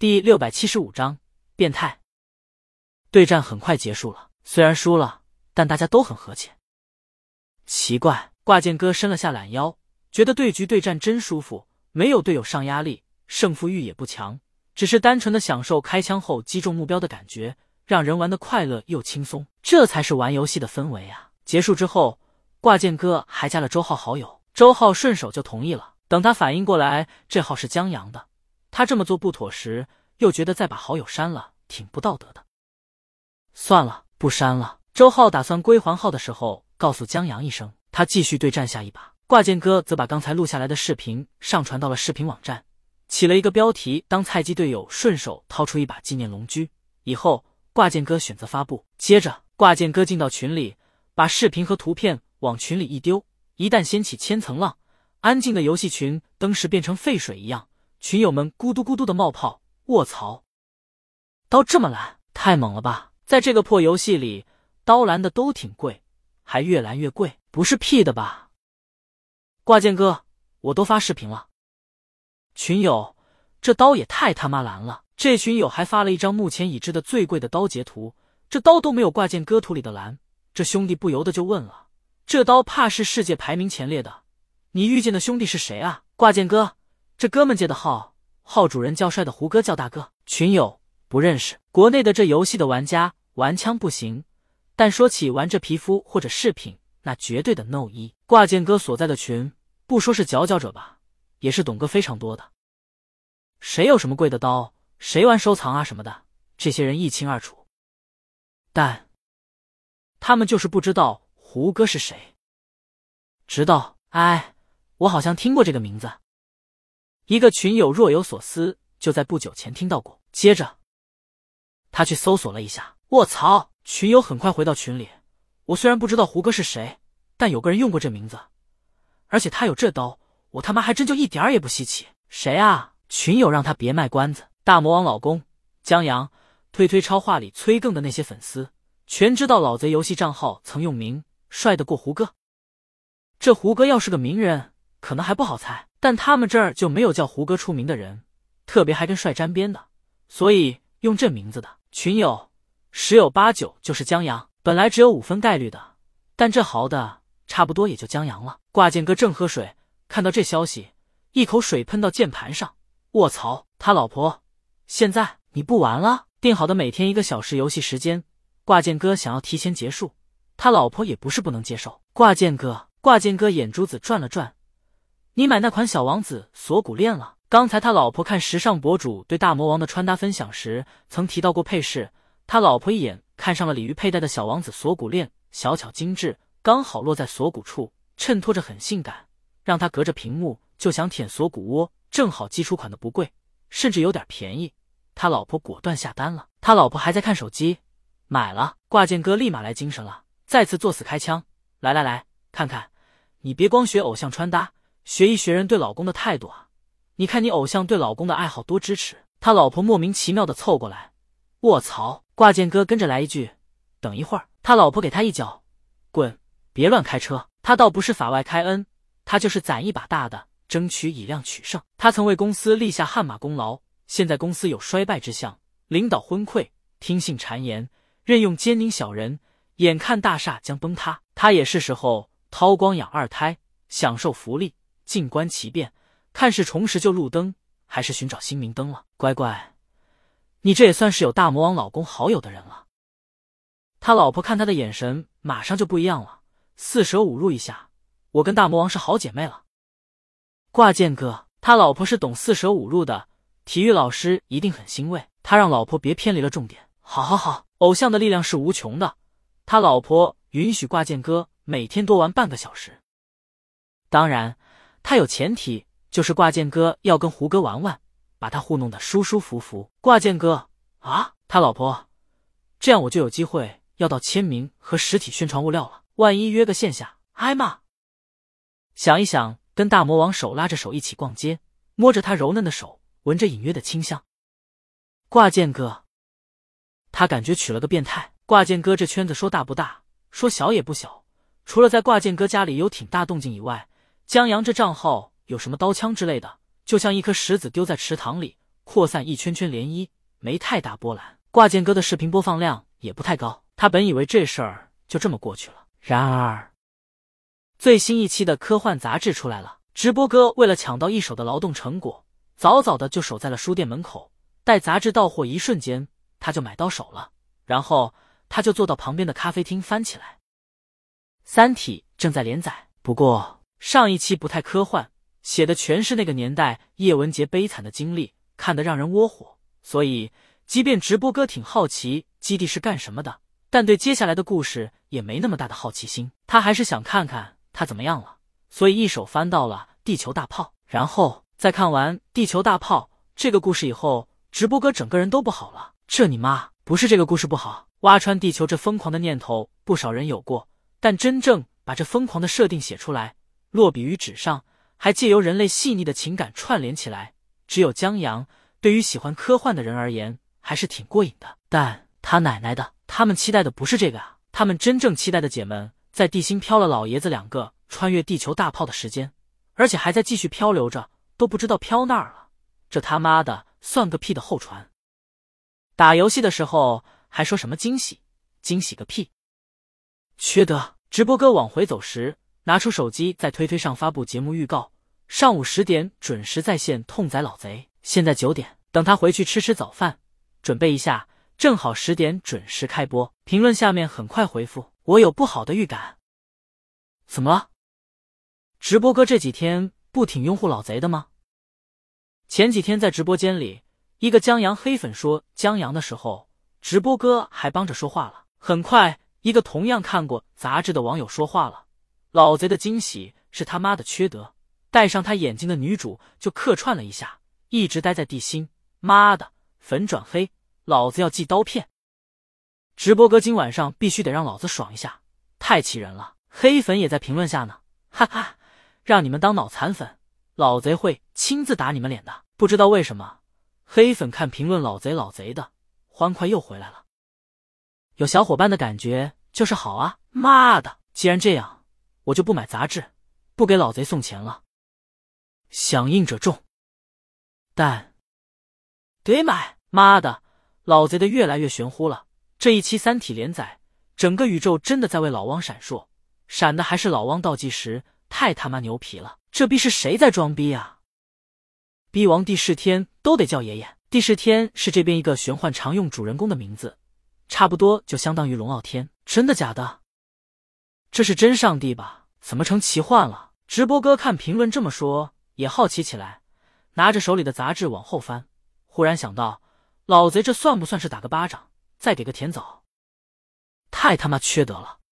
第六百七十五章变态。对战很快结束了，虽然输了，但大家都很和气。奇怪，挂件哥伸了下懒腰，觉得对局对战真舒服，没有队友上压力，胜负欲也不强，只是单纯的享受开枪后击中目标的感觉，让人玩的快乐又轻松，这才是玩游戏的氛围啊！结束之后，挂件哥还加了周浩好友，周浩顺手就同意了。等他反应过来，这号是江阳的，他这么做不妥时，又觉得再把好友删了挺不道德的。算了，不删了。周浩打算归还号的时候，告诉江阳一声，他继续对战下一把。挂件哥则把刚才录下来的视频上传到了视频网站，起了一个标题：当菜鸡队友顺手掏出一把纪念龙驹。以后挂件哥选择发布，接着挂件哥进到群里。把视频和图片往群里一丢，一旦掀起千层浪，安静的游戏群登时变成沸水一样，群友们咕嘟咕嘟的冒泡。卧槽，刀这么蓝，太猛了吧！在这个破游戏里，刀蓝的都挺贵，还越蓝越贵，不是屁的吧？挂件哥，我都发视频了。群友，这刀也太他妈蓝了！这群友还发了一张目前已知的最贵的刀截图，这刀都没有挂件哥图里的蓝。这兄弟不由得就问了：“这刀怕是世界排名前列的，你遇见的兄弟是谁啊？”挂件哥，这哥们借的号，号主人叫帅的胡歌叫大哥。群友不认识，国内的这游戏的玩家玩枪不行，但说起玩这皮肤或者饰品，那绝对的 no 一。挂件哥所在的群，不说是佼佼者吧，也是懂哥非常多的。谁有什么贵的刀，谁玩收藏啊什么的，这些人一清二楚。但。他们就是不知道胡歌是谁，直到哎，我好像听过这个名字。一个群友若有所思，就在不久前听到过。接着，他去搜索了一下，卧槽！群友很快回到群里。我虽然不知道胡歌是谁，但有个人用过这名字，而且他有这刀，我他妈还真就一点儿也不稀奇。谁啊？群友让他别卖关子。大魔王老公江阳，推推超话里催更的那些粉丝。全知道老贼游戏账号曾用名帅得过胡歌，这胡歌要是个名人，可能还不好猜，但他们这儿就没有叫胡歌出名的人，特别还跟帅沾边的，所以用这名字的群友十有八九就是江阳。本来只有五分概率的，但这豪的差不多也就江阳了。挂件哥正喝水，看到这消息，一口水喷到键盘上，卧槽！他老婆，现在你不玩了？定好的每天一个小时游戏时间。挂件哥想要提前结束，他老婆也不是不能接受。挂件哥，挂件哥眼珠子转了转，你买那款小王子锁骨链了？刚才他老婆看时尚博主对大魔王的穿搭分享时，曾提到过配饰。他老婆一眼看上了鲤鱼佩戴的小王子锁骨链，小巧精致，刚好落在锁骨处，衬托着很性感，让他隔着屏幕就想舔锁骨窝。正好基础款的不贵，甚至有点便宜，他老婆果断下单了。他老婆还在看手机。买了，挂件哥立马来精神了，再次作死开枪。来来来，看看，你别光学偶像穿搭，学一学人对老公的态度啊！你看你偶像对老公的爱好多支持，他老婆莫名其妙的凑过来，卧槽！挂件哥跟着来一句，等一会儿，他老婆给他一脚，滚，别乱开车。他倒不是法外开恩，他就是攒一把大的，争取以量取胜。他曾为公司立下汗马功劳，现在公司有衰败之象，领导昏聩，听信谗言。任用奸佞小人，眼看大厦将崩塌，他也是时候韬光养二胎，享受福利，静观其变，看是重拾旧路灯，还是寻找新明灯了。乖乖，你这也算是有大魔王老公好友的人了。他老婆看他的眼神马上就不一样了，四舍五入一下，我跟大魔王是好姐妹了。挂件哥，他老婆是懂四舍五入的，体育老师一定很欣慰，他让老婆别偏离了重点。好好好。偶像的力量是无穷的，他老婆允许挂件哥每天多玩半个小时。当然，他有前提，就是挂件哥要跟胡歌玩玩，把他糊弄的舒舒服服。挂件哥啊，他老婆，这样我就有机会要到签名和实体宣传物料了。万一约个线下，挨骂。想一想，跟大魔王手拉着手一起逛街，摸着他柔嫩的手，闻着隐约的清香。挂件哥。他感觉娶了个变态挂件哥，这圈子说大不大，说小也不小。除了在挂件哥家里有挺大动静以外，江阳这账号有什么刀枪之类的，就像一颗石子丢在池塘里，扩散一圈圈涟漪，没太大波澜。挂件哥的视频播放量也不太高，他本以为这事儿就这么过去了。然而，最新一期的科幻杂志出来了，直播哥为了抢到一手的劳动成果，早早的就守在了书店门口，待杂志到货一瞬间，他就买到手了，然后他就坐到旁边的咖啡厅翻起来。《三体》正在连载，不过上一期不太科幻，写的全是那个年代叶文洁悲惨的经历，看得让人窝火，所以。即便直播哥挺好奇基地是干什么的，但对接下来的故事也没那么大的好奇心。他还是想看看他怎么样了，所以一手翻到了《地球大炮》。然后再看完《地球大炮》这个故事以后，直播哥整个人都不好了。这你妈！不是这个故事不好，挖穿地球这疯狂的念头，不少人有过，但真正把这疯狂的设定写出来，落笔于纸上，还借由人类细腻的情感串联起来，只有江阳。对于喜欢科幻的人而言。还是挺过瘾的，但他奶奶的，他们期待的不是这个啊！他们真正期待的姐们，在地心飘了老爷子两个穿越地球大炮的时间，而且还在继续漂流着，都不知道飘那儿了。这他妈的算个屁的后传！打游戏的时候还说什么惊喜，惊喜个屁！缺德！直播哥往回走时，拿出手机在推推上发布节目预告：上午十点准时在线，痛宰老贼。现在九点，等他回去吃吃早饭。准备一下，正好十点准时开播。评论下面很快回复，我有不好的预感。怎么了？直播哥这几天不挺拥护老贼的吗？前几天在直播间里，一个江阳黑粉说江阳的时候，直播哥还帮着说话了。很快，一个同样看过杂志的网友说话了：老贼的惊喜是他妈的缺德，戴上他眼睛的女主就客串了一下，一直待在地心，妈的！粉转黑，老子要寄刀片！直播哥今晚上必须得让老子爽一下，太气人了！黑粉也在评论下呢，哈哈，让你们当脑残粉，老贼会亲自打你们脸的。不知道为什么，黑粉看评论老贼老贼的，欢快又回来了。有小伙伴的感觉就是好啊！妈的，既然这样，我就不买杂志，不给老贼送钱了。响应者众，但得买。妈的，老贼的越来越玄乎了！这一期《三体》连载，整个宇宙真的在为老汪闪烁，闪的还是老汪倒计时，太他妈牛皮了！这逼是谁在装逼啊？逼王帝释天都得叫爷爷。帝释天是这边一个玄幻常用主人公的名字，差不多就相当于龙傲天。真的假的？这是真上帝吧？怎么成奇幻了？直播哥看评论这么说，也好奇起来，拿着手里的杂志往后翻，忽然想到。老贼，这算不算是打个巴掌，再给个甜枣？太他妈缺德了！